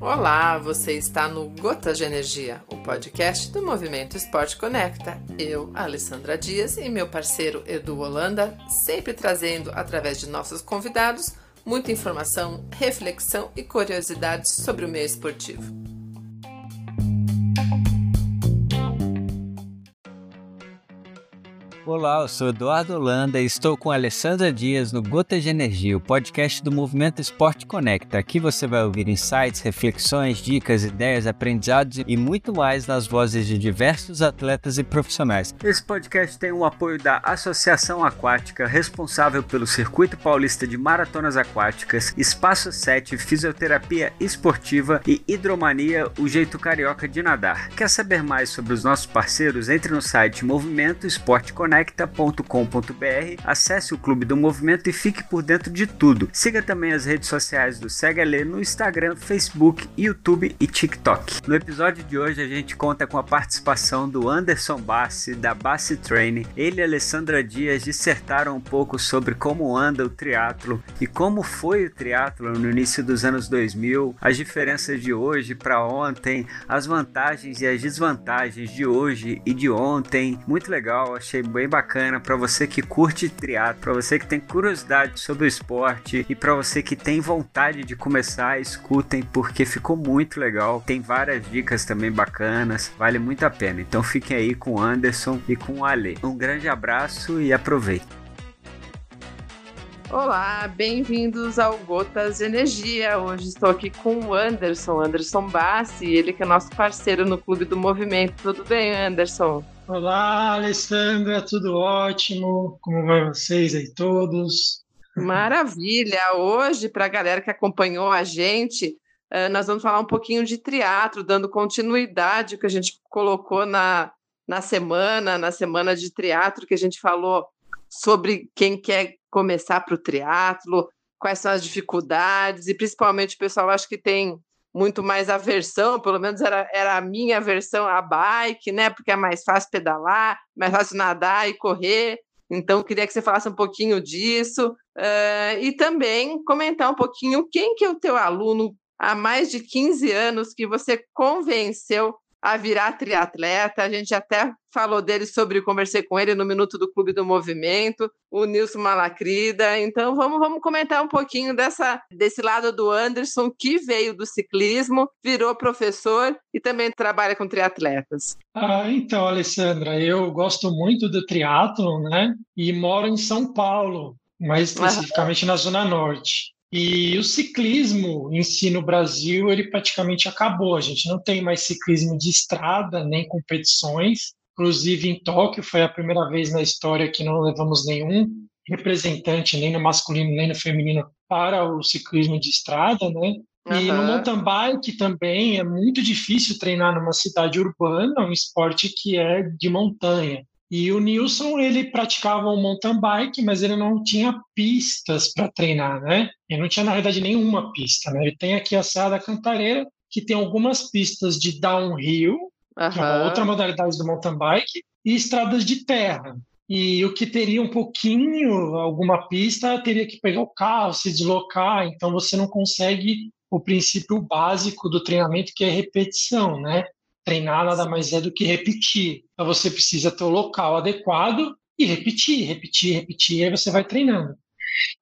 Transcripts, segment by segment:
Olá, você está no Gotas de Energia, o podcast do Movimento Esporte Conecta. Eu, Alessandra Dias e meu parceiro Edu Holanda, sempre trazendo, através de nossos convidados, muita informação, reflexão e curiosidades sobre o meio esportivo. Olá, eu sou Eduardo Holanda e estou com Alessandra Dias no Gotas de Energia, o podcast do Movimento Esporte Conecta. Aqui você vai ouvir insights, reflexões, dicas, ideias, aprendizados e muito mais nas vozes de diversos atletas e profissionais. Esse podcast tem o apoio da Associação Aquática, responsável pelo Circuito Paulista de Maratonas Aquáticas, Espaço 7, Fisioterapia Esportiva e Hidromania, o jeito carioca de nadar. Quer saber mais sobre os nossos parceiros? Entre no site Movimento Esporte Conecta conecta.com.br, acesse o Clube do Movimento e fique por dentro de tudo. Siga também as redes sociais do Segalê no Instagram, Facebook, YouTube e TikTok. No episódio de hoje a gente conta com a participação do Anderson Bassi, da Bassi Training. Ele e Alessandra Dias dissertaram um pouco sobre como anda o triatlo e como foi o triatlo no início dos anos 2000, as diferenças de hoje para ontem, as vantagens e as desvantagens de hoje e de ontem. Muito legal, achei bem bacana para você que curte triatlo, para você que tem curiosidade sobre o esporte e para você que tem vontade de começar, escutem porque ficou muito legal. Tem várias dicas também bacanas, vale muito a pena. Então fiquem aí com o Anderson e com o Ale. Um grande abraço e aproveitem. Olá, bem-vindos ao Gotas de Energia. Hoje estou aqui com o Anderson, Anderson Bassi, ele que é nosso parceiro no Clube do Movimento. Tudo bem, Anderson? Olá, Alessandra, tudo ótimo? Como vai vocês aí todos? Maravilha! Hoje, para a galera que acompanhou a gente, eh, nós vamos falar um pouquinho de triatlo, dando continuidade que a gente colocou na, na semana, na semana de triatlo, que a gente falou sobre quem quer começar para o triatlo, quais são as dificuldades, e principalmente o pessoal acho que tem muito mais a versão, pelo menos era, era a minha versão, a bike, né? Porque é mais fácil pedalar, mais fácil nadar e correr. Então, queria que você falasse um pouquinho disso uh, e também comentar um pouquinho quem que é o teu aluno há mais de 15 anos que você convenceu a virar triatleta. A gente até falou dele sobre, conversei com ele no Minuto do Clube do Movimento, o Nilson Malacrida. Então vamos, vamos comentar um pouquinho dessa, desse lado do Anderson, que veio do ciclismo, virou professor e também trabalha com triatletas. Ah, então, Alessandra, eu gosto muito do triatlo, né? E moro em São Paulo, mais especificamente na Zona Norte. E o ciclismo em si no Brasil, ele praticamente acabou. A gente não tem mais ciclismo de estrada, nem competições. Inclusive, em Tóquio, foi a primeira vez na história que não levamos nenhum representante, nem no masculino, nem no feminino, para o ciclismo de estrada, né? Uhum. E no mountain bike também é muito difícil treinar numa cidade urbana, um esporte que é de montanha. E o Nilson, ele praticava o mountain bike, mas ele não tinha pistas para treinar, né? Ele não tinha, na verdade, nenhuma pista, né? Ele tem aqui a Serra da Cantareira, que tem algumas pistas de downhill, uhum. que é uma outra modalidade do mountain bike, e estradas de terra. E o que teria um pouquinho, alguma pista, teria que pegar o carro, se deslocar, então você não consegue o princípio básico do treinamento, que é repetição, né? Treinar nada mais é do que repetir. Então você precisa ter o local adequado e repetir, repetir, repetir, e aí você vai treinando.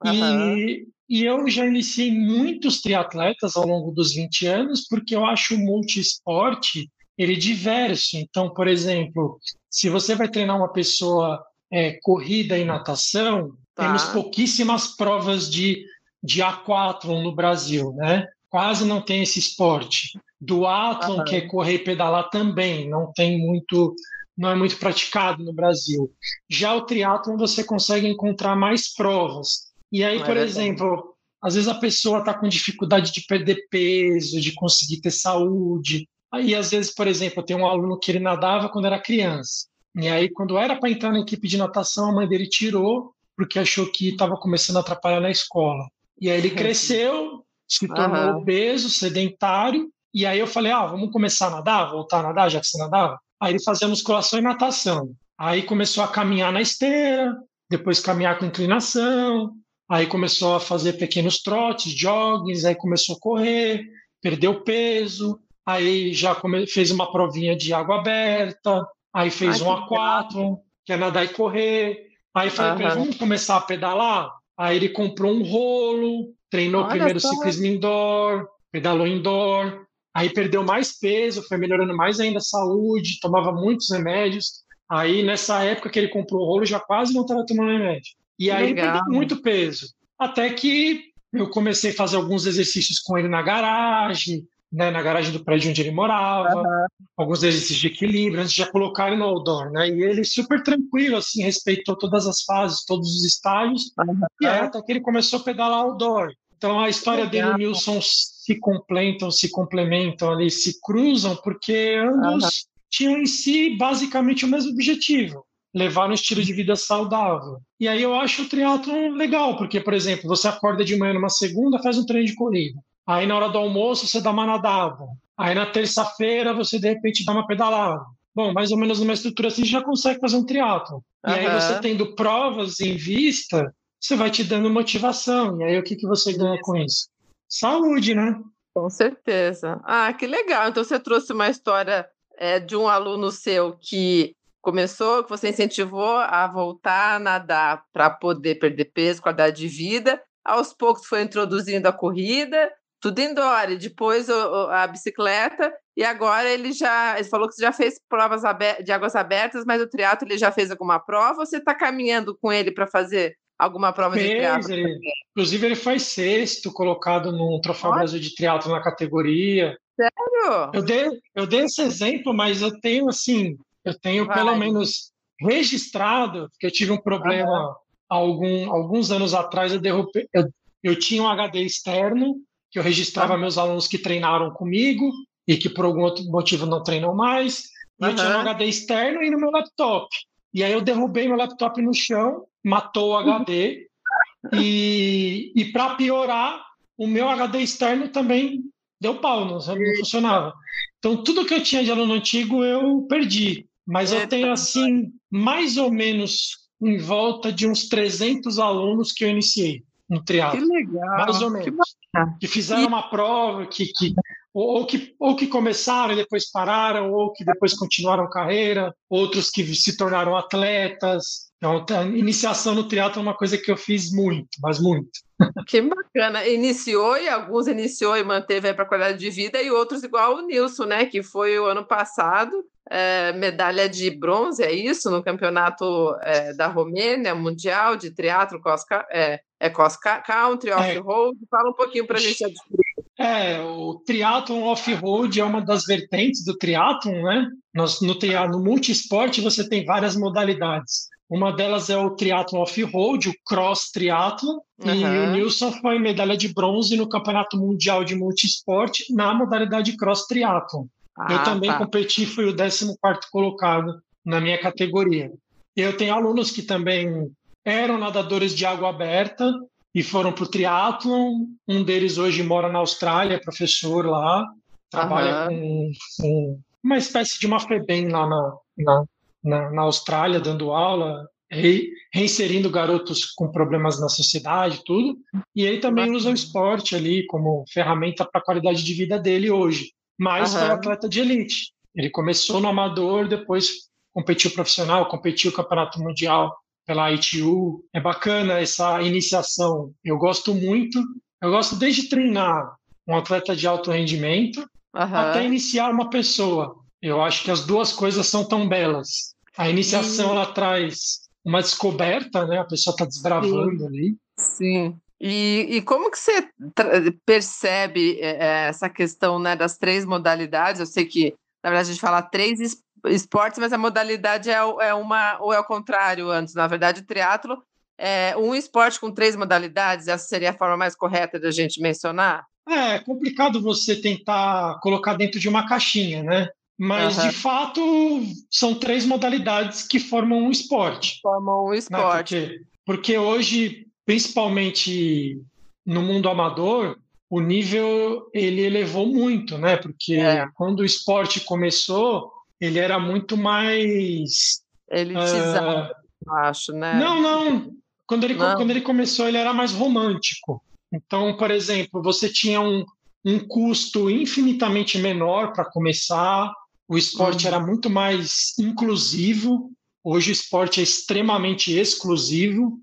Uhum. E, e eu já iniciei muitos triatletas ao longo dos 20 anos, porque eu acho o multiesporte ele diverso. Então, por exemplo, se você vai treinar uma pessoa é, corrida e natação, tá. temos pouquíssimas provas de, de aquatlon no Brasil, né? Quase não tem esse esporte. Do Atlon, que é correr e pedalar também, não tem muito, não é muito praticado no Brasil. Já o triatlon você consegue encontrar mais provas. E aí, não por é exemplo, às vezes a pessoa está com dificuldade de perder peso, de conseguir ter saúde. Aí, às vezes, por exemplo, eu tenho um aluno que ele nadava quando era criança. E aí, quando era para entrar na equipe de natação, a mãe dele tirou porque achou que estava começando a atrapalhar na escola. E aí ele cresceu, se tornou uhum. obeso, sedentário, e aí eu falei, ah, vamos começar a nadar, voltar a nadar, já que você nadava. Aí ele fazia musculação e natação. Aí começou a caminhar na esteira, depois caminhar com inclinação, aí começou a fazer pequenos trotes, joggings, aí começou a correr, perdeu peso, aí já fez uma provinha de água aberta, aí fez Ai, um A4, que é nadar e correr. Aí falei uhum. vamos começar a pedalar? Aí ele comprou um rolo, treinou Olha primeiro só. ciclismo indoor, pedalou indoor, aí perdeu mais peso, foi melhorando mais ainda a saúde, tomava muitos remédios. Aí nessa época que ele comprou o rolo, já quase não estava tomando remédio. E aí Legal. perdeu muito peso. Até que eu comecei a fazer alguns exercícios com ele na garagem, né, na garagem do prédio onde ele morava, uhum. alguns exercícios de equilíbrio, antes de já colocar ele no outdoor, né? E ele super tranquilo, assim, respeitou todas as fases, todos os estágios, uhum. e aí, até que ele começou a pedalar outdoor. Então a história Legal. dele o Nilson se complementam, se complementam ali, se cruzam, porque ambos uhum. tinham em si basicamente o mesmo objetivo, levar um estilo de vida saudável. E aí eu acho o triatlo legal, porque, por exemplo, você acorda de manhã numa segunda, faz um treino de corrida. Aí na hora do almoço você dá uma nadada. Aí na terça-feira você de repente dá uma pedalada. Bom, mais ou menos numa estrutura assim já consegue fazer um triatlo. E aí você tendo provas em vista, você vai te dando motivação. E aí o que, que você ganha com isso? Saúde, né? Com certeza. Ah, que legal. Então você trouxe uma história é, de um aluno seu que começou, que você incentivou a voltar a nadar para poder perder peso, qualidade de vida. Aos poucos foi introduzindo a corrida tudo indoor, e depois a bicicleta, e agora ele já ele falou que você já fez provas de águas abertas, mas o triatlo ele já fez alguma prova ou você está caminhando com ele para fazer alguma prova fez, de triatlo? Ele, inclusive ele foi sexto colocado no Troféu Olha. Brasil de Triatlo na categoria. Sério? Eu dei, eu dei esse exemplo, mas eu tenho assim, eu tenho Vai. pelo menos registrado, porque eu tive um problema algum, alguns anos atrás, eu derrubei, eu, eu tinha um HD externo que eu registrava ah. meus alunos que treinaram comigo e que por algum outro motivo não treinam mais. E uhum. eu tinha um HD externo e no meu laptop. E aí eu derrubei meu laptop no chão, matou o HD. e, e para piorar, o meu HD externo também deu pau, não, não funcionava. Então tudo que eu tinha de aluno antigo eu perdi. Mas eu tenho assim, mais ou menos em volta de uns 300 alunos que eu iniciei no triatlo. Que legal. Mais ou menos. Que, que fizeram e... uma prova, que, que, ou, ou, que, ou que começaram e depois pararam, ou que depois continuaram carreira, outros que se tornaram atletas. Então, a iniciação no triatlo é uma coisa que eu fiz muito, mas muito. Que bacana. Iniciou e alguns iniciou e manteve para a qualidade de vida, e outros igual o Nilson, né? Que foi o ano passado, é, medalha de bronze, é isso? No campeonato é, da Romênia, mundial de triatlo, cross, é, é cross country, off-road. Fala um pouquinho para a gente É, o triatlon off-road é uma das vertentes do triatlon, né? Nós, no, no multisport você tem várias modalidades. Uma delas é o triatlon off-road, o cross triatlon, uhum. e o Nilson foi medalha de bronze no Campeonato Mundial de Multisport na modalidade cross triatlon. Ah, eu também tá. competi, fui o 14 colocado na minha categoria. Eu tenho alunos que também eram nadadores de água aberta e foram para o triatlon. Um deles hoje mora na Austrália, é professor lá, trabalha uhum. com, com, uma espécie de uma FEBEM lá na, na, na, na Austrália, dando aula, re, reinserindo garotos com problemas na sociedade, tudo. E ele também usa o esporte ali como ferramenta para a qualidade de vida dele hoje mas uhum. foi atleta de elite. Ele começou no amador, depois competiu profissional, competiu campeonato mundial pela ITU. É bacana essa iniciação. Eu gosto muito. Eu gosto desde treinar um atleta de alto rendimento uhum. até iniciar uma pessoa. Eu acho que as duas coisas são tão belas. A iniciação ela traz uma descoberta, né? A pessoa está desbravando Sim. ali. Sim. E, e como que você percebe é, essa questão né, das três modalidades? Eu sei que, na verdade, a gente fala três esportes, mas a modalidade é, é uma, ou é o contrário antes. Na verdade, o triatlo é um esporte com três modalidades, essa seria a forma mais correta da gente mencionar? É, é complicado você tentar colocar dentro de uma caixinha, né? Mas, uhum. de fato, são três modalidades que formam um esporte. Formam um esporte. Né? Porque, porque hoje, principalmente no mundo amador, o nível ele elevou muito, né? Porque é. quando o esporte começou, ele era muito mais elitizado, uh, acho, né? Não, não. Quando ele, quando ele começou, ele era mais romântico. Então, por exemplo, você tinha um, um custo infinitamente menor para começar, o esporte uhum. era muito mais inclusivo, hoje o esporte é extremamente exclusivo.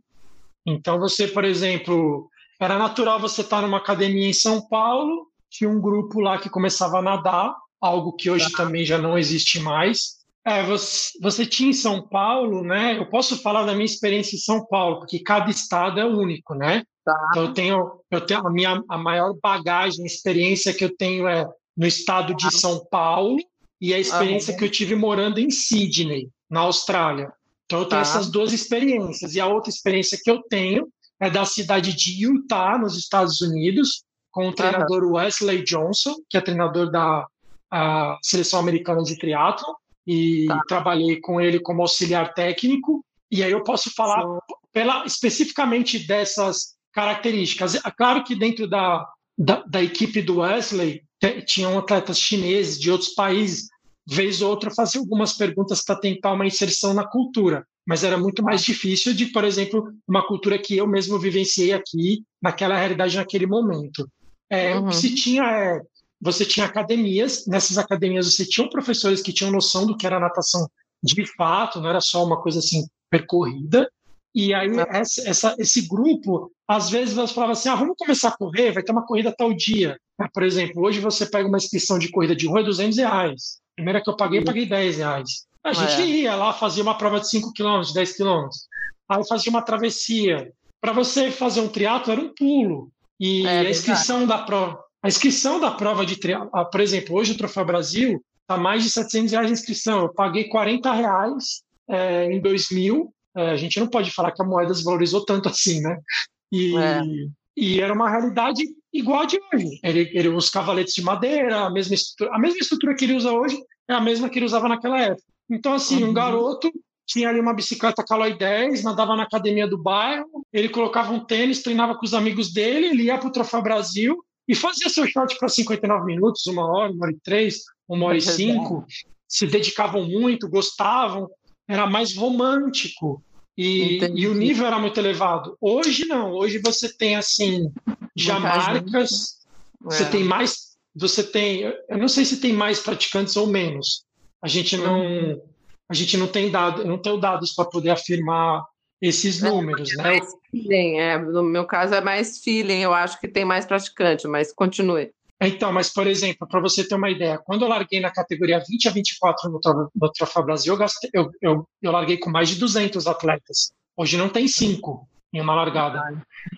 Então, você, por exemplo, era natural você estar numa academia em São Paulo, tinha um grupo lá que começava a nadar, algo que hoje tá. também já não existe mais. É, você, você, tinha em São Paulo, né? Eu posso falar da minha experiência em São Paulo, porque cada estado é único, né? Tá. Então eu tenho, eu tenho a minha a maior bagagem, a experiência que eu tenho é no estado de São Paulo e a experiência uhum. que eu tive morando em Sydney, na Austrália. Então eu tenho tá. essas duas experiências. E a outra experiência que eu tenho é da cidade de Utah, nos Estados Unidos, com o treinador. Wesley Johnson, que é treinador da seleção americana de triatlo, e tá. trabalhei com ele como auxiliar técnico. E aí eu posso falar pela, especificamente dessas características. É claro que dentro da, da, da equipe do Wesley tinham atletas chineses de outros países, vez ou outra fazer algumas perguntas para tentar uma inserção na cultura, mas era muito mais difícil de, por exemplo, uma cultura que eu mesmo vivenciei aqui, naquela realidade, naquele momento. É, uhum. Se tinha é, você tinha academias, nessas academias você tinha professores que tinham noção do que era natação de fato, não era só uma coisa assim percorrida, e aí essa, essa, esse grupo, às vezes você falava assim, ah, vamos começar a correr, vai ter uma corrida tal dia. Por exemplo, hoje você pega uma inscrição de corrida de rua é 200 reais. Primeira que eu paguei, eu paguei 10 reais. A gente é. ia lá, fazia uma prova de 5 km, 10 km. Aí fazia uma travessia. Para você fazer um triatlo era um pulo. E é, a inscrição da prova, a inscrição da prova de triatlo, ah, por exemplo, hoje o Troféu Brasil está mais de 700 reais de inscrição. Eu paguei 40 reais é, em 2000. É, a gente não pode falar que a moeda desvalorizou tanto assim, né? E, é. e era uma realidade igual a de hoje. Ele, ele os cavaletes de madeira, a mesma estrutura, a mesma estrutura que ele usa hoje é a mesma que ele usava naquela época. Então, assim, uhum. um garoto tinha ali uma bicicleta Caloi 10, nadava na academia do bairro, ele colocava um tênis, treinava com os amigos dele, ele ia para o Troféu Brasil e fazia seu short para 59 minutos, uma hora, uma hora e três, uma hora e cinco. Se dedicavam muito, gostavam, era mais romântico. E, e, o nível era muito elevado. Hoje não, hoje você tem assim já marcas, você é. tem mais, você tem, eu não sei se tem mais praticantes ou menos. A gente não, a gente não tem dado, não tem dados para poder afirmar esses é, números, é, né? Feeling, é, no meu caso é mais feeling, eu acho que tem mais praticante, mas continue. Então, mas por exemplo, para você ter uma ideia, quando eu larguei na categoria 20 a 24 no, no Troféu Brasil, eu, gastei, eu, eu, eu, larguei com mais de 200 atletas. Hoje não tem cinco em uma largada.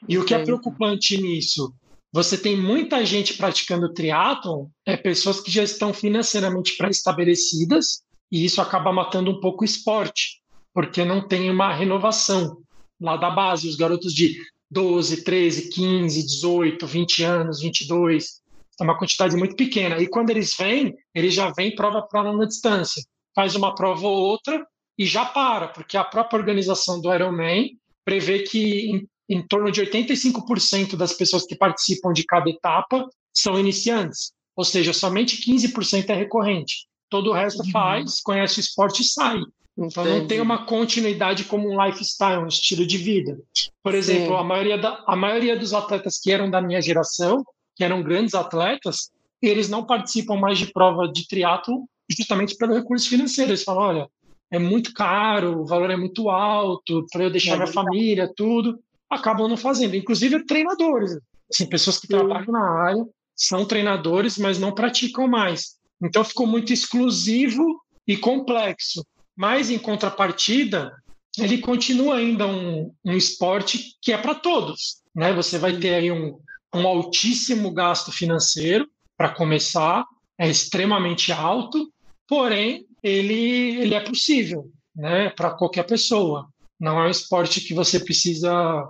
E o que é preocupante nisso? Você tem muita gente praticando triatlon, é pessoas que já estão financeiramente pré-estabelecidas, e isso acaba matando um pouco o esporte, porque não tem uma renovação lá da base. Os garotos de 12, 13, 15, 18, 20 anos, 22, é uma quantidade muito pequena. E quando eles vêm, eles já vêm prova para longa distância. Faz uma prova ou outra e já para, porque a própria organização do Ironman prevê que em, em torno de 85% das pessoas que participam de cada etapa são iniciantes, ou seja, somente 15% é recorrente. Todo o resto uhum. faz, conhece o esporte e sai. Então Entendi. não tem uma continuidade como um lifestyle, um estilo de vida. Por exemplo, a maioria, da, a maioria dos atletas que eram da minha geração que eram grandes atletas, eles não participam mais de prova de triatlo justamente pelo recurso financeiro. Eles falam, olha, é muito caro, o valor é muito alto, para eu deixar é minha família, tudo, acabam não fazendo. Inclusive treinadores, assim, pessoas que Sim. trabalham na área, são treinadores, mas não praticam mais. Então ficou muito exclusivo e complexo. Mas em contrapartida, ele continua ainda um, um esporte que é para todos. Né? Você vai ter aí um, um altíssimo gasto financeiro para começar, é extremamente alto, porém ele, ele é possível né, para qualquer pessoa. Não é um esporte que você precisa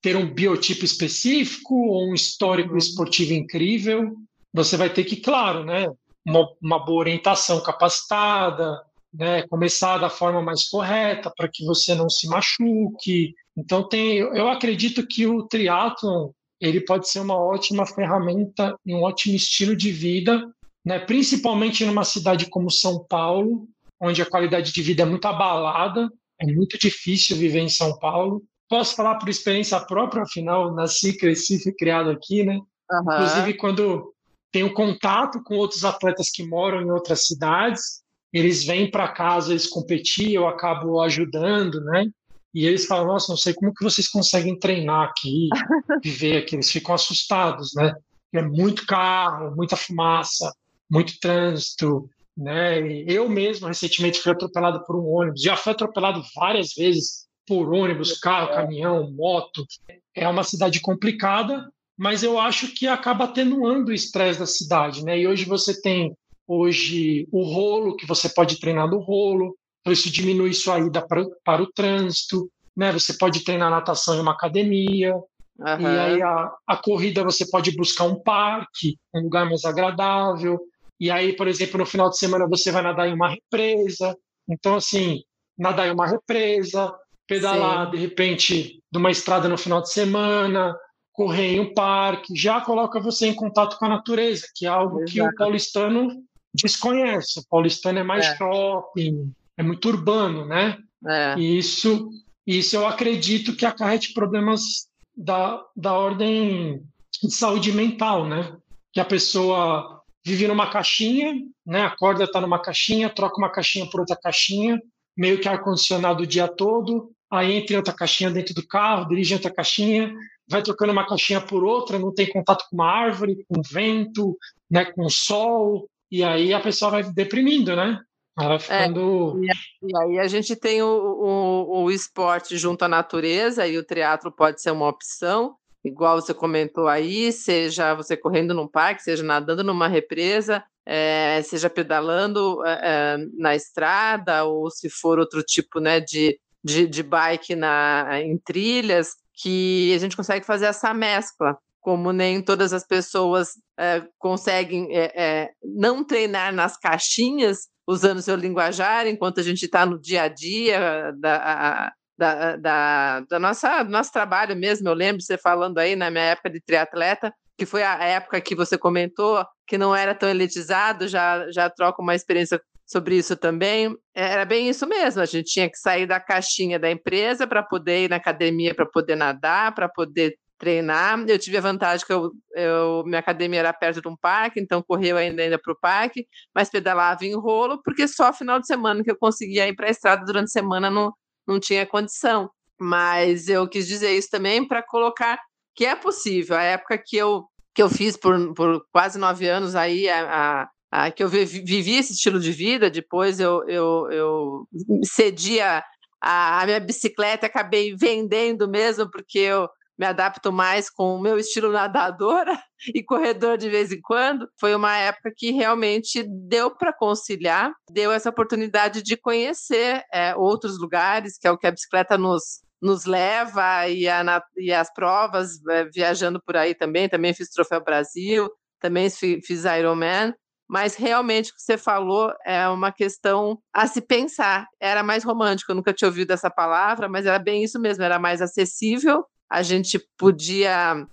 ter um biotipo específico ou um histórico esportivo incrível. Você vai ter que, claro, né, uma, uma boa orientação capacitada, né, começar da forma mais correta para que você não se machuque. Então tem, eu acredito que o triatlon ele pode ser uma ótima ferramenta, um ótimo estilo de vida, né? principalmente numa cidade como São Paulo, onde a qualidade de vida é muito abalada, é muito difícil viver em São Paulo. posso falar por experiência própria, afinal, nasci, cresci, fui criado aqui, né? Uhum. Inclusive, quando tenho contato com outros atletas que moram em outras cidades, eles vêm para casa, eles competir, eu acabo ajudando, né? E eles falam, nossa, não sei como que vocês conseguem treinar aqui, viver aqui. Eles ficam assustados, né? É muito carro, muita fumaça, muito trânsito, né? E eu mesmo recentemente fui atropelado por um ônibus, já fui atropelado várias vezes por ônibus, carro, caminhão, moto. É uma cidade complicada, mas eu acho que acaba atenuando o estresse da cidade, né? E hoje você tem hoje o rolo, que você pode treinar no rolo, então isso diminui sua ida para, para o trânsito, né? Você pode treinar natação em uma academia, uhum. e aí a, a corrida você pode buscar um parque, um lugar mais agradável, e aí, por exemplo, no final de semana você vai nadar em uma represa, então assim, nadar em uma represa, pedalar Sim. de repente numa estrada no final de semana, correr em um parque, já coloca você em contato com a natureza, que é algo Exato. que o paulistano desconhece. O paulistano é mais é. shopping, é muito urbano, né? É. E isso, isso eu acredito que acarrete problemas da, da ordem de saúde mental, né? Que a pessoa vive numa caixinha, né? Acorda, tá numa caixinha, troca uma caixinha por outra caixinha, meio que ar-condicionado o dia todo, aí entra em outra caixinha dentro do carro, dirige outra caixinha, vai trocando uma caixinha por outra, não tem contato com uma árvore, com vento, né, com o sol, e aí a pessoa vai deprimindo, né? Ela ficando. É, e aí a gente tem o, o, o esporte junto à natureza, e o teatro pode ser uma opção, igual você comentou aí, seja você correndo num parque, seja nadando numa represa, é, seja pedalando é, na estrada, ou se for outro tipo né, de, de, de bike na, em trilhas, que a gente consegue fazer essa mescla como nem todas as pessoas é, conseguem é, é, não treinar nas caixinhas, usando seu linguajar, enquanto a gente está no dia a dia da, da, da, da, nossa, do nosso trabalho mesmo. Eu lembro você falando aí na minha época de triatleta, que foi a época que você comentou que não era tão elitizado, já, já troca uma experiência sobre isso também. Era bem isso mesmo, a gente tinha que sair da caixinha da empresa para poder ir na academia, para poder nadar, para poder treinar. Eu tive a vantagem que eu, eu, minha academia era perto de um parque, então correu ainda ainda para o parque, mas pedalava em rolo, porque só final de semana que eu conseguia ir para a estrada, durante a semana não, não tinha condição. Mas eu quis dizer isso também para colocar que é possível. A época que eu, que eu fiz por, por quase nove anos aí, a, a, que eu vivi esse estilo de vida, depois eu, eu, eu cedia a, a minha bicicleta, acabei vendendo mesmo, porque eu me adapto mais com o meu estilo nadadora e corredor de vez em quando. Foi uma época que realmente deu para conciliar, deu essa oportunidade de conhecer é, outros lugares, que é o que a bicicleta nos, nos leva, e, a, e as provas, é, viajando por aí também. Também fiz Troféu Brasil, também fiz Ironman. Mas realmente o que você falou é uma questão a se pensar. Era mais romântico, eu nunca tinha ouvido essa palavra, mas era bem isso mesmo, era mais acessível a gente podia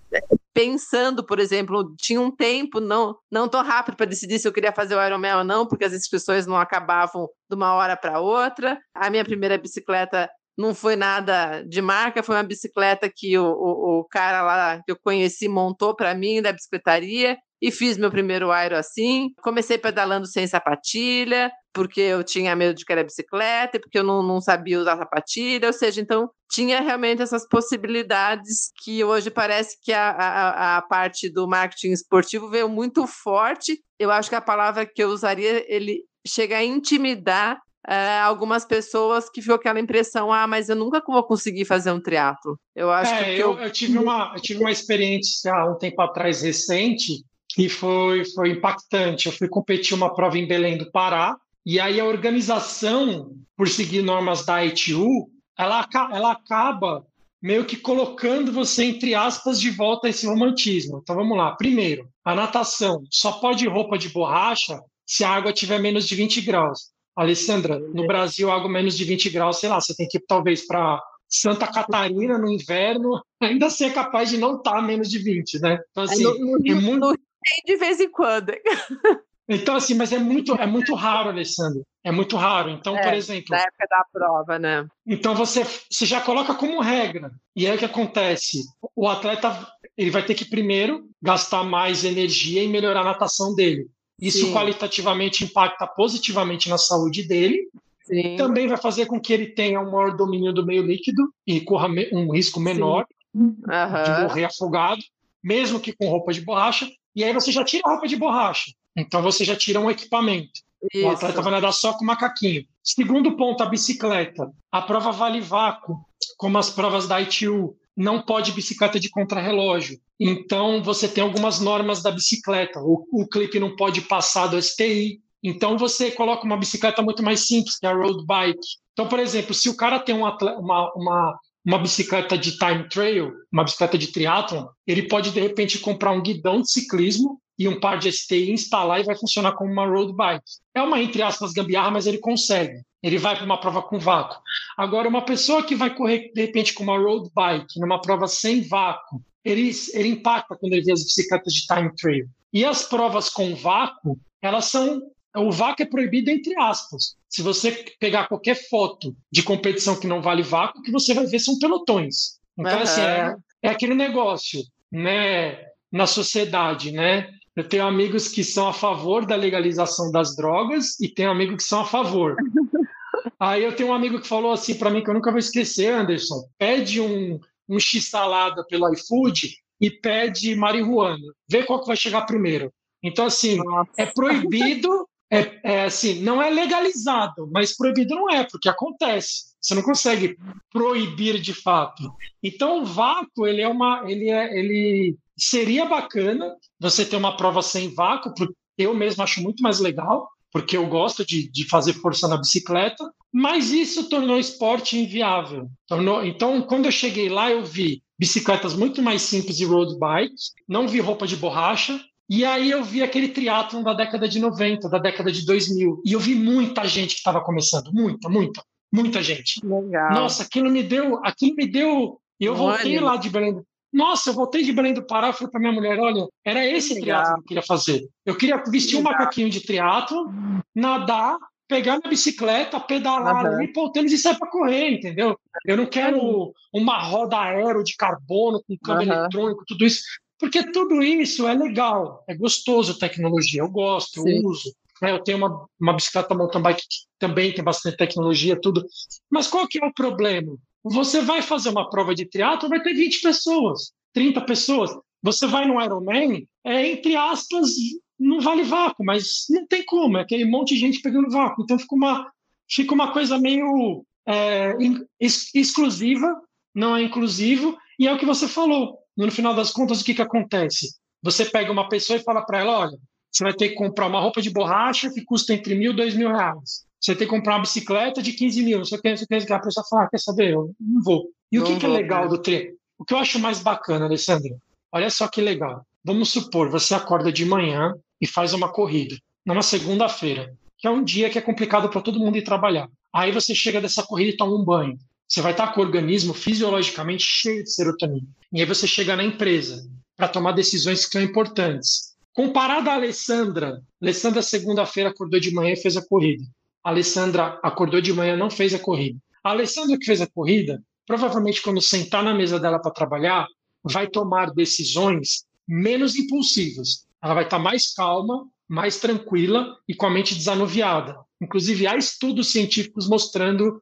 pensando, por exemplo, tinha um tempo não não tão rápido para decidir se eu queria fazer o Ironman ou não, porque as inscrições não acabavam de uma hora para outra. A minha primeira bicicleta não foi nada de marca, foi uma bicicleta que o, o, o cara lá que eu conheci montou para mim da bicicletaria e fiz meu primeiro Iron assim. Comecei pedalando sem sapatilha, porque eu tinha medo de cair a bicicleta e porque eu não, não sabia usar sapatilha, ou seja, então tinha realmente essas possibilidades que hoje parece que a, a, a parte do marketing esportivo veio muito forte. Eu acho que a palavra que eu usaria, ele chega a intimidar é, algumas pessoas que ficou aquela impressão, ah, mas eu nunca vou conseguir fazer um triatlo. Eu acho é, que eu, eu... eu, tive uma eu tive uma experiência há um tempo atrás recente que foi foi impactante. Eu fui competir uma prova em Belém do Pará e aí a organização, por seguir normas da ITU, ela, ela acaba meio que colocando você, entre aspas, de volta a esse romantismo. Então vamos lá. Primeiro, a natação só pode roupa de borracha se a água tiver menos de 20 graus. Alessandra, no Brasil, água menos de 20 graus, sei lá, você tem que ir talvez para Santa Catarina no inverno, ainda ser capaz de não estar tá menos de 20, né? Então, assim, no, no, é muito... no, de vez em quando. Então, assim, mas é muito, é muito raro, Alessandro. É muito raro. Então, é, por exemplo. Na época da prova, né? Então você, você já coloca como regra. E aí o que acontece? O atleta ele vai ter que primeiro gastar mais energia e melhorar a natação dele. Isso Sim. qualitativamente impacta positivamente na saúde dele. Sim. Também vai fazer com que ele tenha um maior domínio do meio líquido e corra um risco menor uhum. de morrer afogado, mesmo que com roupa de borracha. E aí você já tira a roupa de borracha. Então você já tira um equipamento. Isso. O atleta vai nadar só com macaquinho. Segundo ponto, a bicicleta. A prova vale vácuo, como as provas da ITU. Não pode bicicleta de contrarrelógio. Então, você tem algumas normas da bicicleta. O, o clipe não pode passar do STI. Então, você coloca uma bicicleta muito mais simples, que é a road bike. Então, por exemplo, se o cara tem uma, uma, uma, uma bicicleta de time trail, uma bicicleta de triatlon, ele pode, de repente, comprar um guidão de ciclismo e um par de STI instalar e vai funcionar como uma road bike. É uma, entre aspas, gambiarra, mas ele consegue. Ele vai para uma prova com vácuo. Agora, uma pessoa que vai correr, de repente, com uma road bike, numa prova sem vácuo, ele, ele impacta quando ele vê as bicicletas de time trail. E as provas com vácuo, elas são. O vácuo é proibido entre aspas. Se você pegar qualquer foto de competição que não vale vácuo, o que você vai ver são pelotões. Então, uhum. assim, é, é aquele negócio, né? Na sociedade, né? Eu tenho amigos que são a favor da legalização das drogas e tenho amigos que são a favor. Aí eu tenho um amigo que falou assim para mim que eu nunca vou esquecer, Anderson. Pede um, um x-salada pelo iFood e pede marihuana. Vê qual que vai chegar primeiro. Então, assim, Nossa. é proibido, é, é, assim, não é legalizado, mas proibido não é, porque acontece. Você não consegue proibir de fato. Então, o vácuo, ele é uma, ele é, ele Seria bacana você ter uma prova sem vácuo, porque eu mesmo acho muito mais legal, porque eu gosto de, de fazer força na bicicleta, mas isso tornou o esporte inviável. Tornou, então, quando eu cheguei lá, eu vi bicicletas muito mais simples e road bikes, não vi roupa de borracha, e aí eu vi aquele triatlon da década de 90, da década de 2000, e eu vi muita gente que estava começando, muita, muita, muita gente. Legal. Nossa, aquilo me deu, aquilo me deu, eu voltei lá de Belém, nossa, eu voltei de Belém do Pará, falei para minha mulher, olha, era esse triatlo que eu queria fazer. Eu queria vestir um macaquinho de triatlo, nadar, pegar minha bicicleta, pedalar uhum. ali, pôr o tênis e sair para correr, entendeu? Eu não quero uma roda aero de carbono com câmbio uhum. eletrônico, tudo isso, porque tudo isso é legal, é gostoso tecnologia, eu gosto, Sim. eu uso. Né? Eu tenho uma, uma bicicleta mountain bike que também tem bastante tecnologia, tudo. Mas qual que é o problema? Você vai fazer uma prova de triatlo, vai ter 20 pessoas, 30 pessoas. Você vai no Ironman, é entre aspas, não vale vácuo, mas não tem como, é aquele monte de gente pegando vácuo. Então fica uma, fica uma coisa meio é, ex exclusiva, não é inclusivo, e é o que você falou. No final das contas, o que, que acontece? Você pega uma pessoa e fala para ela: olha, você vai ter que comprar uma roupa de borracha que custa entre mil e dois mil reais. Você tem que comprar uma bicicleta de 15 mil. Você quer, você quer que a pessoa fala, ah, quer saber? Eu não vou. E não o que, que é legal do treino? O que eu acho mais bacana, Alessandro? Olha só que legal. Vamos supor, você acorda de manhã e faz uma corrida numa segunda-feira, que é um dia que é complicado para todo mundo ir trabalhar. Aí você chega dessa corrida e toma um banho. Você vai estar com o organismo fisiologicamente cheio de serotonina. E aí você chega na empresa para tomar decisões que são importantes. Comparado a Alessandra, Alessandra segunda-feira acordou de manhã e fez a corrida. A Alessandra acordou de manhã não fez a corrida. A Alessandra que fez a corrida, provavelmente quando sentar na mesa dela para trabalhar, vai tomar decisões menos impulsivas. Ela vai estar mais calma, mais tranquila e com a mente desanuviada. Inclusive, há estudos científicos mostrando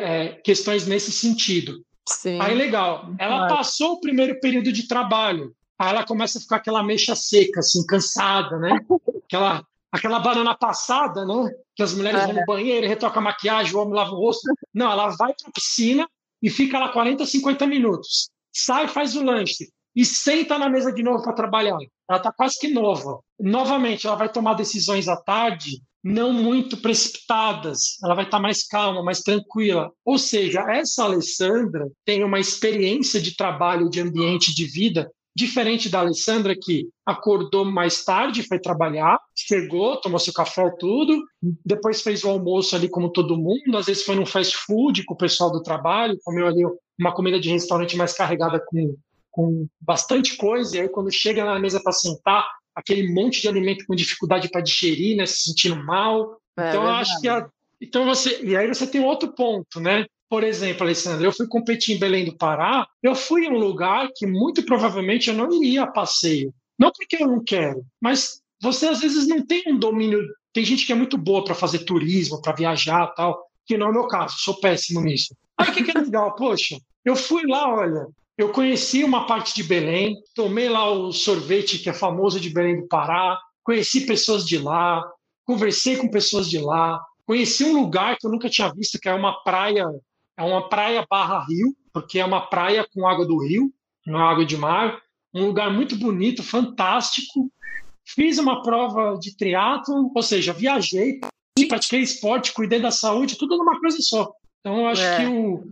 é, questões nesse sentido. Sim. Aí, legal. Ela passou o primeiro período de trabalho. Aí ela começa a ficar aquela mecha seca, assim, cansada, né? Aquela, aquela banana passada, né? Que as mulheres é. vão no banheiro, retocam a maquiagem, o homem lava o rosto. Não, ela vai para a piscina e fica lá 40, 50 minutos. Sai, faz o lanche e senta na mesa de novo para trabalhar. Ela está quase que nova. Novamente, ela vai tomar decisões à tarde não muito precipitadas, ela vai estar tá mais calma, mais tranquila. Ou seja, essa Alessandra tem uma experiência de trabalho, de ambiente de vida Diferente da Alessandra, que acordou mais tarde, foi trabalhar, chegou, tomou seu café, tudo, depois fez o almoço ali como todo mundo, às vezes foi num fast food com o pessoal do trabalho, comeu ali uma comida de restaurante mais carregada com, com bastante coisa, e aí quando chega na mesa para sentar, aquele monte de alimento com dificuldade para digerir, né? Se sentindo mal. É, então, eu acho que a, então você e aí você tem outro ponto, né? Por exemplo, Alessandra, eu fui competir em Belém do Pará, eu fui em um lugar que muito provavelmente eu não iria a passeio. Não porque eu não quero, mas você às vezes não tem um domínio. Tem gente que é muito boa para fazer turismo, para viajar tal, que não é o meu caso, sou péssimo nisso. Aí o que, que é legal? Poxa, eu fui lá, olha, eu conheci uma parte de Belém, tomei lá o sorvete que é famoso de Belém do Pará, conheci pessoas de lá, conversei com pessoas de lá, conheci um lugar que eu nunca tinha visto, que é uma praia, é uma praia barra rio, porque é uma praia com água do rio, não é água de mar, um lugar muito bonito, fantástico. Fiz uma prova de triatlo, ou seja, viajei, pratiquei esporte, cuidei da saúde, tudo numa coisa só. Então, eu acho é. que o,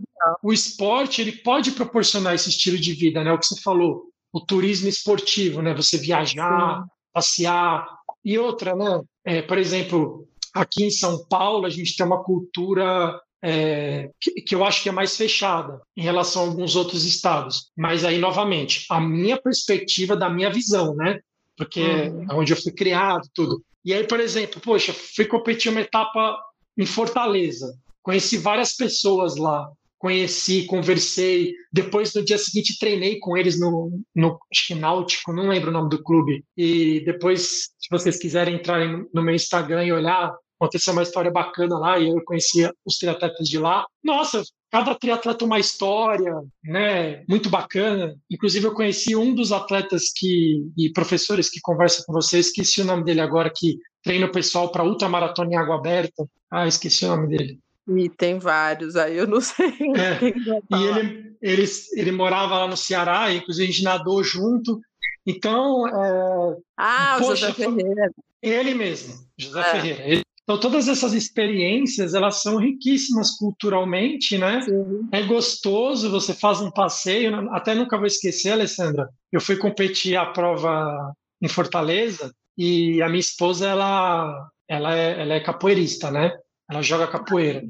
o esporte ele pode proporcionar esse estilo de vida, né? O que você falou, o turismo esportivo, né? Você viajar, Sim. passear. E outra, né? É, por exemplo, aqui em São Paulo, a gente tem uma cultura é, que, que, eu acho que é mais fechada em relação a alguns outros estados. Mas aí, novamente, a minha perspectiva da minha visão, né? Porque uhum. é onde eu fui criado, tudo. E aí, por exemplo, poxa, fui competir uma etapa em Fortaleza. Conheci várias pessoas lá, conheci, conversei. Depois, no dia seguinte, treinei com eles no, no Náutico, não lembro o nome do clube. E depois, se vocês quiserem entrar no meu Instagram e olhar, aconteceu uma história bacana lá e eu conhecia os triatletas de lá. Nossa, cada triatleta uma história, né? Muito bacana. Inclusive eu conheci um dos atletas que e professores que conversa com vocês, esqueci o nome dele agora que treina o pessoal para ultramaratona em água aberta. Ah, esqueci o nome dele. E tem vários, aí eu não sei. É. E ele, ele, ele morava lá no Ceará, inclusive a gente nadou junto. Então. É... Ah, o José Ferreira. Ele mesmo, José é. Ferreira. Ele... Então, todas essas experiências, elas são riquíssimas culturalmente, né? Sim. É gostoso, você faz um passeio, né? até nunca vou esquecer, Alessandra, eu fui competir a prova em Fortaleza e a minha esposa, ela, ela, é, ela é capoeirista, né? Ela joga capoeira.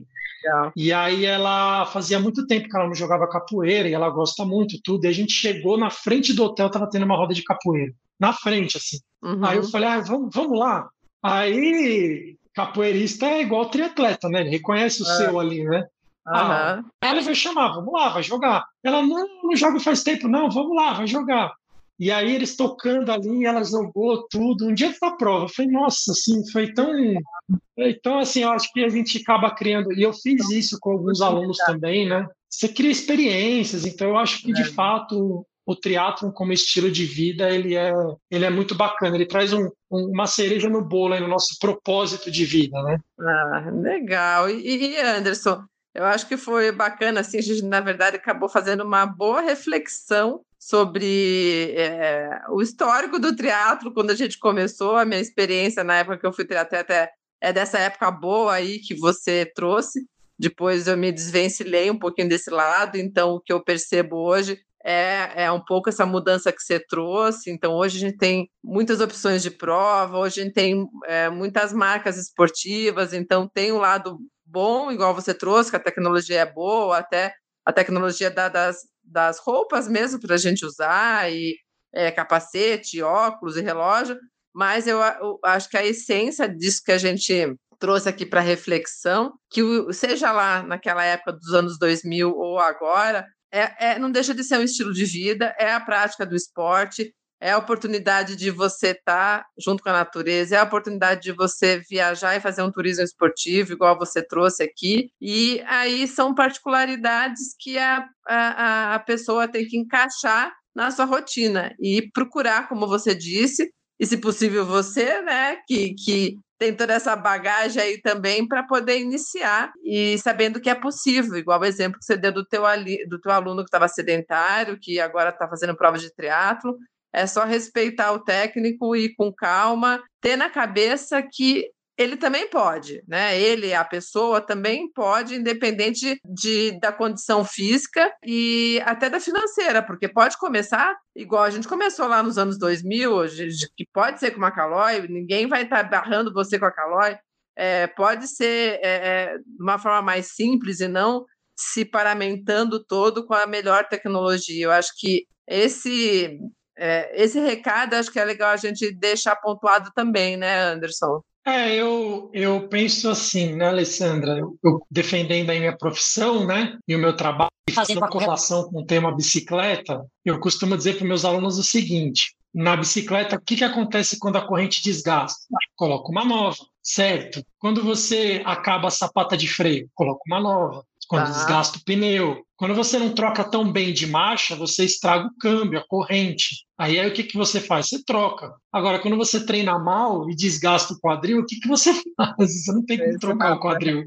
E aí ela fazia muito tempo que ela não jogava capoeira e ela gosta muito tudo. E a gente chegou na frente do hotel, tava tendo uma roda de capoeira. Na frente, assim. Uhum. Aí eu falei, ah, vamos, vamos lá. Aí, capoeirista é igual triatleta, né? Ele reconhece o é. seu ali, né? Uhum. Ah, ela vai chamar, vamos lá, vai jogar. Ela, não, não joga faz tempo, não, vamos lá, vai jogar. E aí eles tocando ali, ela jogou tudo. Um dia da prova, foi nossa, assim, foi tão. Então, assim, eu acho que a gente acaba criando, e eu fiz isso com alguns alunos também, né? Você cria experiências, então eu acho que de é. fato o triatlon como estilo de vida ele é, ele é muito bacana, ele traz um, um, uma cereja no bolo aí no nosso propósito de vida, né? Ah, legal. E, e Anderson, eu acho que foi bacana, assim, a gente, na verdade, acabou fazendo uma boa reflexão sobre é, o histórico do teatro quando a gente começou, a minha experiência na época que eu fui triatleta é, é dessa época boa aí que você trouxe. Depois eu me desvencilhei um pouquinho desse lado, então o que eu percebo hoje é, é um pouco essa mudança que você trouxe. Então, hoje a gente tem muitas opções de prova, hoje a gente tem é, muitas marcas esportivas, então tem um lado bom, igual você trouxe, que a tecnologia é boa, até a tecnologia da, das, das roupas mesmo para a gente usar, e é, capacete, óculos e relógio, mas eu, eu, acho que a essência disso que a gente trouxe aqui para reflexão, que seja lá naquela época dos anos 2000 ou agora, é, é, não deixa de ser um estilo de vida, é a prática do esporte, é a oportunidade de você estar tá junto com a natureza, é a oportunidade de você viajar e fazer um turismo esportivo, igual você trouxe aqui. E aí são particularidades que a, a, a pessoa tem que encaixar na sua rotina e procurar, como você disse, e se possível você, né, que, que tem toda essa bagagem aí também para poder iniciar e sabendo que é possível, igual o exemplo que você deu do teu, ali, do teu aluno que estava sedentário, que agora está fazendo prova de triatlo, é só respeitar o técnico e com calma, ter na cabeça que ele também pode, né? Ele, a pessoa, também pode, independente de, da condição física e até da financeira, porque pode começar igual a gente começou lá nos anos 2000, que pode ser com uma calói, ninguém vai estar tá barrando você com a calói, é, pode ser é, é, de uma forma mais simples e não se paramentando todo com a melhor tecnologia. Eu acho que esse é, esse recado acho que é legal a gente deixar pontuado também, né, Anderson? É, eu, eu penso assim, né, Alessandra? Eu, eu defendendo a minha profissão, né, e o meu trabalho, fazendo uma correlação com o tema bicicleta, eu costumo dizer para meus alunos o seguinte: na bicicleta, o que, que acontece quando a corrente desgasta? Coloca uma nova, certo? Quando você acaba a sapata de freio, coloca uma nova. Quando tá. desgasta o pneu. Quando você não troca tão bem de marcha, você estraga o câmbio, a corrente. Aí, aí o que, que você faz? Você troca. Agora, quando você treina mal e desgasta o quadril, o que, que você faz? Você não tem que trocar o quadril.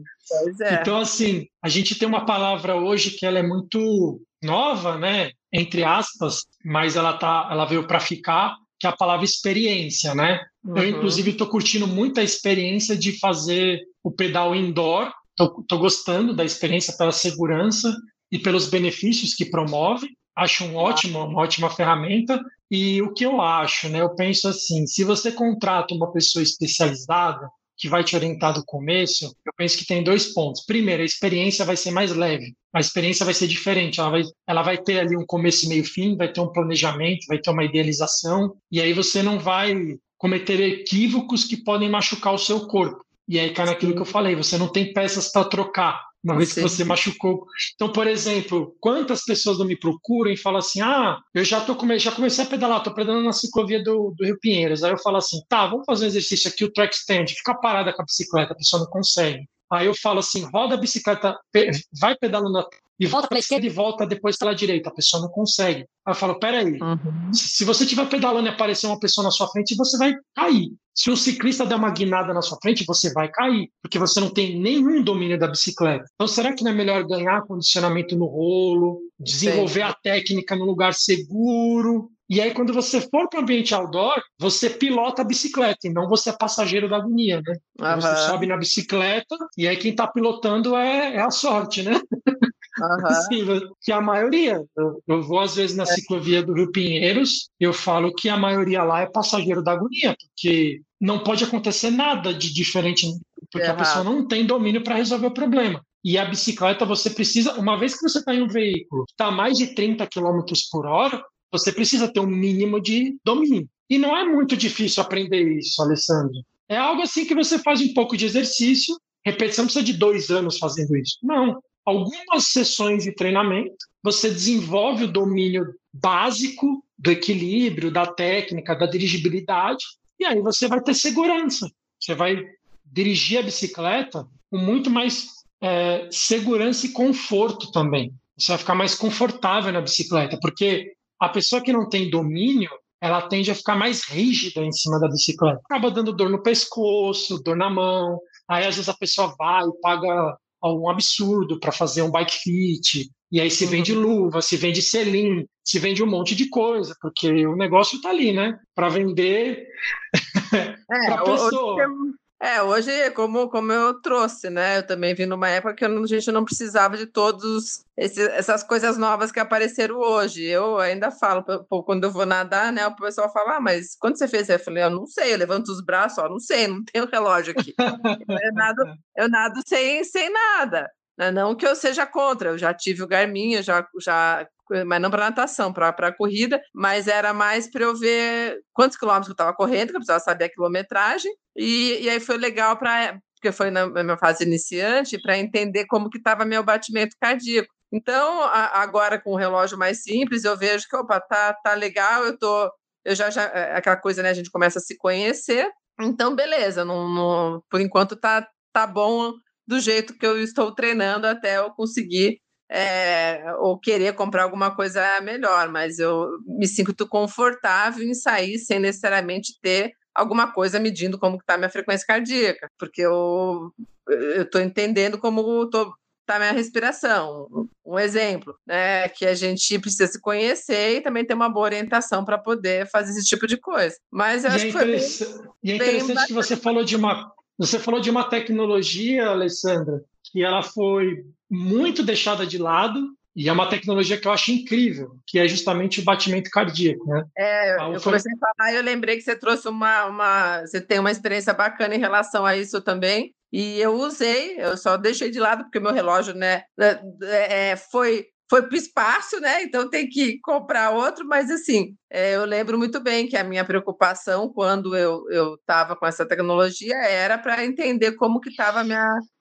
É. Então, assim, a gente tem uma palavra hoje que ela é muito nova, né? Entre aspas, mas ela tá, ela veio para ficar, que é a palavra experiência, né? Uhum. Eu, inclusive, estou curtindo muito a experiência de fazer o pedal indoor. Estou gostando da experiência pela segurança e pelos benefícios que promove. Acho um ótimo, uma ótima ferramenta. E o que eu acho, né? Eu penso assim: se você contrata uma pessoa especializada, que vai te orientar do começo, eu penso que tem dois pontos. Primeiro, a experiência vai ser mais leve, a experiência vai ser diferente, ela vai, ela vai ter ali um começo, meio fim, vai ter um planejamento, vai ter uma idealização, e aí você não vai cometer equívocos que podem machucar o seu corpo. E aí cai naquilo que eu falei, você não tem peças para trocar uma vez que você machucou. Então, por exemplo, quantas pessoas não me procuram e falam assim: ah, eu já, tô come... já comecei a pedalar, estou pedalando na ciclovia do, do Rio Pinheiros. Aí eu falo assim: tá, vamos fazer um exercício aqui, o track stand, fica parada com a bicicleta, a pessoa não consegue. Aí eu falo assim: roda a bicicleta, vai pedalando e volta para a esquerda e volta depois pela direita. A pessoa não consegue. Aí eu falo: peraí, uhum. se você estiver pedalando e aparecer uma pessoa na sua frente, você vai cair. Se um ciclista der uma guinada na sua frente, você vai cair, porque você não tem nenhum domínio da bicicleta. Então, será que não é melhor ganhar condicionamento no rolo, desenvolver Sim. a técnica no lugar seguro? E aí, quando você for para o ambiente outdoor, você pilota a bicicleta e não você é passageiro da agonia, né? Uhum. Você sobe na bicicleta e aí quem está pilotando é, é, a sorte, né? Uhum. Que a maioria. Eu, eu, vou às vezes na é. ciclovia do Rio Pinheiros, eu falo que a maioria lá é passageiro da agonia, porque não pode acontecer nada de diferente, porque a pessoa não tem domínio para resolver o problema. E a bicicleta, você precisa, uma vez que você está em um veículo que está a mais de 30 km por hora, você precisa ter um mínimo de domínio. E não é muito difícil aprender isso, Alessandro. É algo assim que você faz um pouco de exercício, repetição precisa de dois anos fazendo isso. Não. Algumas sessões de treinamento, você desenvolve o domínio básico do equilíbrio, da técnica, da dirigibilidade, e aí você vai ter segurança. Você vai dirigir a bicicleta com muito mais é, segurança e conforto também. Você vai ficar mais confortável na bicicleta, porque a pessoa que não tem domínio, ela tende a ficar mais rígida em cima da bicicleta. Acaba dando dor no pescoço, dor na mão. Aí às vezes a pessoa vai e paga um absurdo para fazer um bike fit. E aí se vende uhum. luva, se vende selim, se vende um monte de coisa, porque o negócio está ali, né? Para vender é, para pessoa. É, hoje, como, como eu trouxe, né? Eu também vi numa época que a gente não precisava de todos esses, essas coisas novas que apareceram hoje. Eu ainda falo, quando eu vou nadar, né? O pessoal fala, ah, mas quando você fez? Eu falei, eu não sei, eu levanto os braços, ó, não sei, não tenho relógio aqui. eu nado, eu nado sem, sem nada. Né, não que eu seja contra, eu já tive o Garmin, já, já mas não para natação, para corrida, mas era mais para eu ver quantos quilômetros eu estava correndo, que eu precisava saber a quilometragem, e, e aí foi legal para porque foi na minha fase iniciante, para entender como que estava meu batimento cardíaco. Então, a, agora com o relógio mais simples, eu vejo que, opa, tá, tá legal, eu tô, eu já, já, é, aquela coisa, né, a gente começa a se conhecer, então, beleza, não, não, por enquanto tá, tá bom do jeito que eu estou treinando até eu conseguir é, ou querer comprar alguma coisa melhor, mas eu me sinto confortável em sair sem necessariamente ter alguma coisa medindo como está a minha frequência cardíaca, porque eu estou entendendo como está a minha respiração. Um exemplo, né, que a gente precisa se conhecer e também ter uma boa orientação para poder fazer esse tipo de coisa. Mas eu e acho é que foi bem, E é interessante que você falou de uma você falou de uma tecnologia, Alessandra, que ela foi muito deixada de lado e é uma tecnologia que eu acho incrível, que é justamente o batimento cardíaco, né? É, eu foi... comecei a falar e eu lembrei que você trouxe uma, uma... Você tem uma experiência bacana em relação a isso também. E eu usei, eu só deixei de lado porque meu relógio, né, é, é, foi foi para o espaço, né? Então tem que comprar outro, mas assim, é, eu lembro muito bem que a minha preocupação quando eu estava com essa tecnologia era para entender como que estava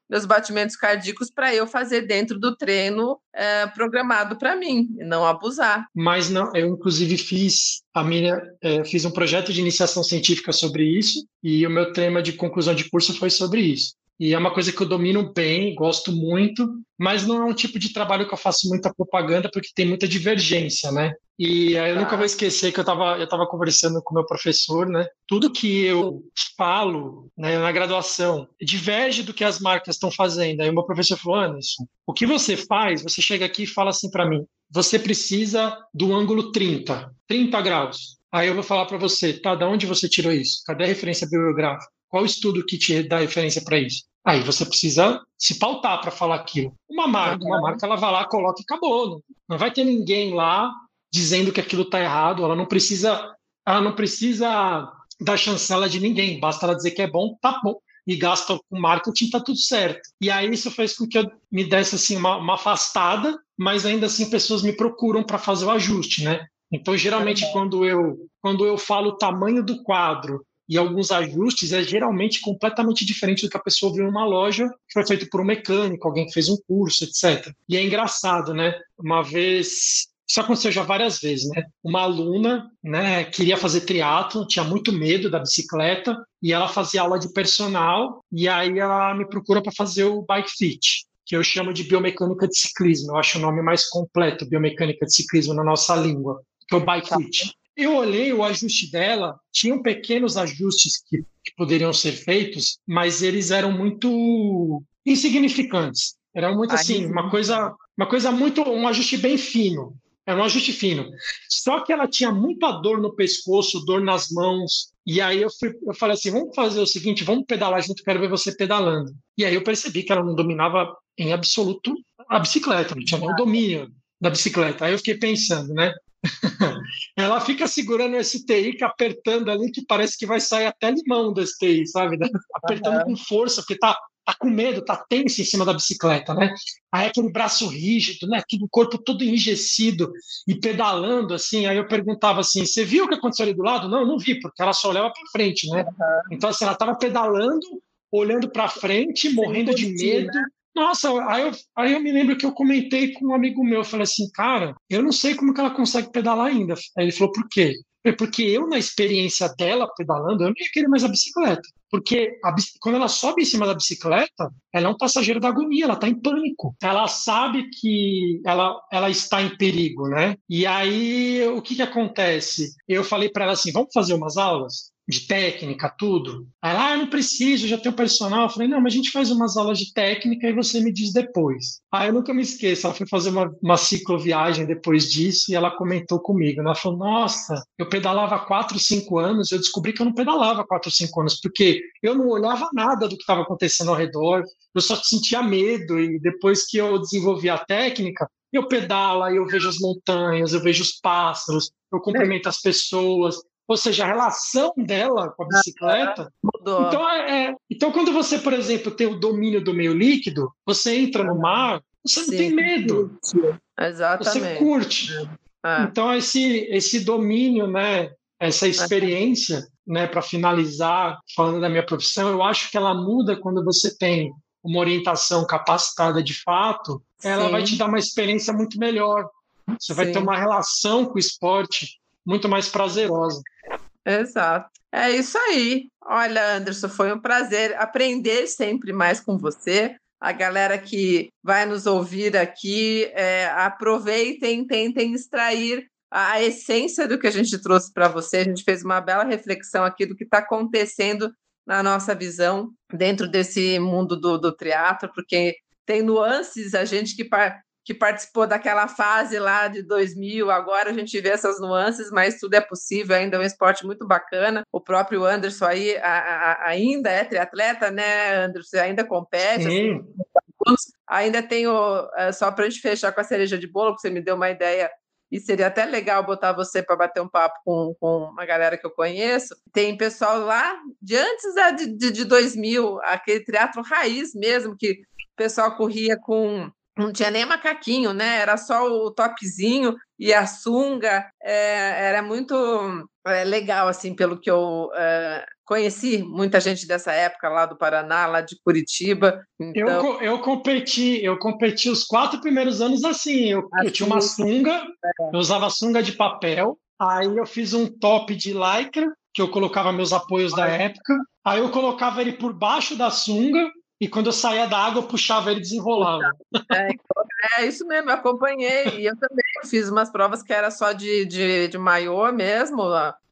meus batimentos cardíacos para eu fazer dentro do treino é, programado para mim, e não abusar. Mas não, eu inclusive fiz a minha é, fiz um projeto de iniciação científica sobre isso e o meu tema de conclusão de curso foi sobre isso. E é uma coisa que eu domino bem, gosto muito, mas não é um tipo de trabalho que eu faço muita propaganda porque tem muita divergência, né? E eu nunca vou esquecer que eu estava eu tava conversando com o meu professor, né? Tudo que eu falo né, na graduação diverge do que as marcas estão fazendo. Aí o meu professor falou, Anderson, o que você faz, você chega aqui e fala assim para mim, você precisa do ângulo 30, 30 graus. Aí eu vou falar para você, tá, de onde você tirou isso? Cadê a referência bibliográfica? Qual estudo que te dá referência para isso? Aí você precisa se pautar para falar aquilo. Uma marca, uma marca, ela vai lá, coloca e acabou. Não, não vai ter ninguém lá dizendo que aquilo está errado. Ela não precisa, ela não precisa dar chancela de ninguém. Basta ela dizer que é bom, tá bom. E gasta com marketing, tá tudo certo. E aí isso fez com que eu me desse assim uma, uma afastada, mas ainda assim pessoas me procuram para fazer o ajuste, né? Então geralmente quando eu quando eu falo o tamanho do quadro e alguns ajustes é geralmente completamente diferente do que a pessoa viu numa loja que foi feito por um mecânico, alguém que fez um curso, etc. E é engraçado, né? Uma vez isso aconteceu já várias vezes, né? Uma aluna, né, queria fazer triatlo, tinha muito medo da bicicleta e ela fazia aula de personal e aí ela me procura para fazer o bike fit, que eu chamo de biomecânica de ciclismo. Eu acho o nome mais completo, biomecânica de ciclismo na nossa língua, que é o bike fit. Eu olhei o ajuste dela, tinham pequenos ajustes que, que poderiam ser feitos, mas eles eram muito insignificantes. Era muito assim, uma coisa, uma coisa muito, um ajuste bem fino. Era um ajuste fino. Só que ela tinha muita dor no pescoço, dor nas mãos. E aí eu, fui, eu falei assim: vamos fazer o seguinte, vamos pedalar junto, quero ver você pedalando. E aí eu percebi que ela não dominava em absoluto a bicicleta, não tinha o domínio da bicicleta. Aí eu fiquei pensando, né? Ela fica segurando o STI, que apertando ali, que parece que vai sair até limão do STI, sabe? Apertando uhum. com força, porque tá, tá com medo, tá tenso em cima da bicicleta, né? Aí aquele braço rígido, né? Aquele corpo todo enrijecido e pedalando, assim. Aí eu perguntava assim: você viu o que aconteceu ali do lado? Não, eu não vi, porque ela só olhava para frente, né? Uhum. Então, assim, ela tava pedalando, olhando para frente, morrendo de medo. Nossa, aí eu, aí eu me lembro que eu comentei com um amigo meu, eu falei assim, cara, eu não sei como que ela consegue pedalar ainda. Aí ele falou, por quê? Porque eu, na experiência dela pedalando, eu não ia querer mais a bicicleta. Porque a, quando ela sobe em cima da bicicleta, ela é um passageiro da agonia, ela está em pânico. Ela sabe que ela, ela está em perigo, né? E aí, o que, que acontece? Eu falei para ela assim: vamos fazer umas aulas? De técnica, tudo. Aí ela, ah, não preciso, já tenho personal. Eu falei, não, mas a gente faz umas aulas de técnica e você me diz depois. Aí eu nunca me esqueço, ela foi fazer uma, uma cicloviagem depois disso e ela comentou comigo. Ela falou, nossa, eu pedalava há 4, 5 anos, eu descobri que eu não pedalava há 4, 5 anos, porque eu não olhava nada do que estava acontecendo ao redor, eu só sentia medo e depois que eu desenvolvi a técnica, eu pedalo, eu vejo as montanhas, eu vejo os pássaros, eu cumprimento as pessoas, ou seja, a relação dela com a bicicleta. Mudou. Então, é, é, então, quando você, por exemplo, tem o domínio do meio líquido, você entra no mar, você Sim. não tem medo. Exatamente. Você curte. É. Então, esse, esse domínio, né, essa experiência, né, para finalizar, falando da minha profissão, eu acho que ela muda quando você tem uma orientação capacitada de fato, ela Sim. vai te dar uma experiência muito melhor. Você vai ter uma relação com o esporte muito mais prazerosa. Exato. É isso aí. Olha, Anderson, foi um prazer aprender sempre mais com você. A galera que vai nos ouvir aqui, é, aproveitem, tentem extrair a, essência do que a gente trouxe para você. A gente fez uma bela reflexão aqui do que está acontecendo na nossa visão dentro desse mundo do, do teatro, porque tem nuances, a gente que que participou daquela fase lá de 2000, agora a gente vê essas nuances, mas tudo é possível, ainda é um esporte muito bacana. O próprio Anderson aí a, a, ainda é triatleta, né, Anderson? Ainda compete. Assim, ainda tenho, eh, só para a gente fechar com a cereja de bolo, que você me deu uma ideia e seria até legal botar você para bater um papo com, com uma galera que eu conheço. Tem pessoal lá de antes de, de, de 2000, aquele teatro raiz mesmo, que o pessoal corria com não tinha nem macaquinho, né? Era só o topzinho e a sunga. É, era muito é, legal, assim, pelo que eu é, conheci muita gente dessa época lá do Paraná, lá de Curitiba. Então... Eu, eu competi, eu competi os quatro primeiros anos assim. Eu, assim, eu tinha uma sunga, é. eu usava sunga de papel. Aí eu fiz um top de lycra, que eu colocava meus apoios da época. Aí eu colocava ele por baixo da sunga e quando eu saía da água, eu puxava ele e desenrolava. É, então, é isso mesmo, eu acompanhei. E eu também fiz umas provas que era só de, de, de maiô mesmo,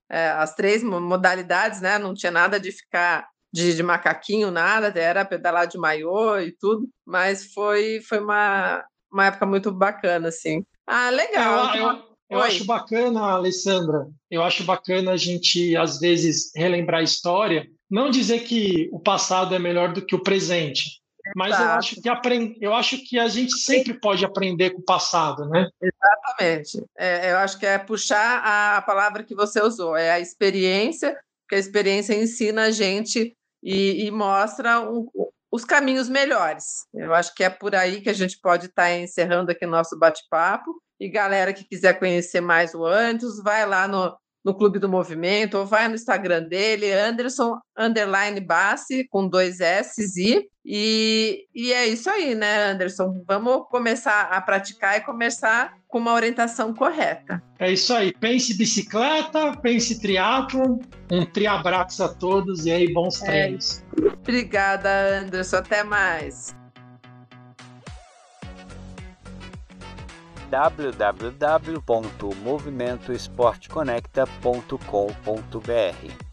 é, as três modalidades, né? Não tinha nada de ficar de, de, macaquinho, nada, era pedalar de maiô e tudo, mas foi, foi uma, uma época muito bacana, assim. Ah, legal. Eu, eu, eu acho bacana, Alessandra, eu acho bacana a gente, às vezes, relembrar a história, não dizer que o passado é melhor do que o presente, mas eu acho, que aprend... eu acho que a gente sempre pode aprender com o passado, né? Exatamente. É, eu acho que é puxar a, a, palavra que você usou, é a experiência, que a experiência ensina a gente e, e mostra um, os caminhos melhores. Eu acho que é por aí que a gente pode estar tá encerrando aqui nosso bate-papo. E galera que quiser conhecer mais o Antes, vai lá no, no Clube do Movimento, ou vai no Instagram dele, Anderson Underline Bassi, com dois S e, e, e é isso aí, né, Anderson? Vamos começar a praticar e começar com uma orientação correta. É isso aí. Pense bicicleta, pense triatlo, um triabraço a todos e aí bons é treinos. É Obrigada, Anderson. Até mais. www.movimentoesporteconecta.com.br